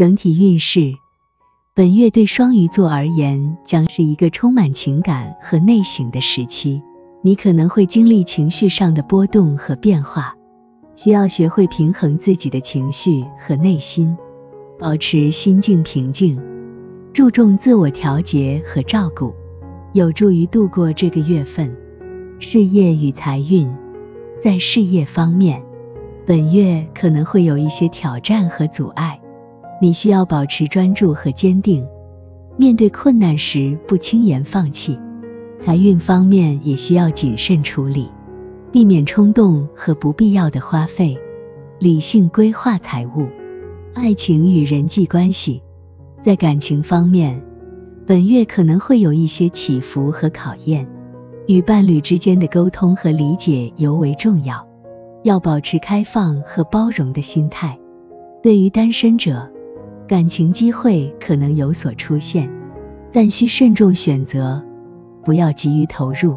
整体运势，本月对双鱼座而言将是一个充满情感和内省的时期。你可能会经历情绪上的波动和变化，需要学会平衡自己的情绪和内心，保持心境平静，注重自我调节和照顾，有助于度过这个月份。事业与财运，在事业方面，本月可能会有一些挑战和阻碍，你需要保持专注和坚定，面对困难时不轻言放弃。财运方面也需要谨慎处理，避免冲动和不必要的花费，理性规划财务。爱情与人际关系，在感情方面，本月可能会有一些起伏和考验，与伴侣之间的沟通和理解尤为重要，要保持开放和包容的心态。对于单身者，感情机会可能有所出现，但需慎重选择。不要急于投入。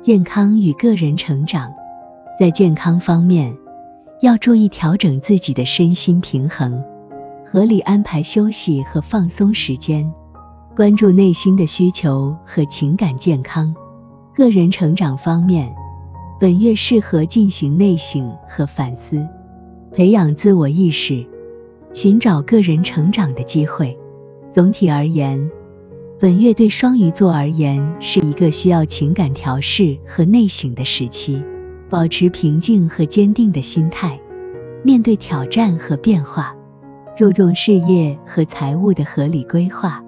健康与个人成长，在健康方面，要注意调整自己的身心平衡，合理安排休息和放松时间，关注内心的需求和情感健康。个人成长方面，本月适合进行内省和反思，培养自我意识，寻找个人成长的机会。总体而言。本月对双鱼座而言是一个需要情感调试和内省的时期，保持平静和坚定的心态，面对挑战和变化，注重事业和财务的合理规划，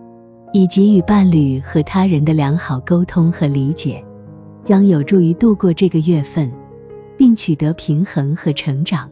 以及与伴侣和他人的良好沟通和理解，将有助于度过这个月份，并取得平衡和成长。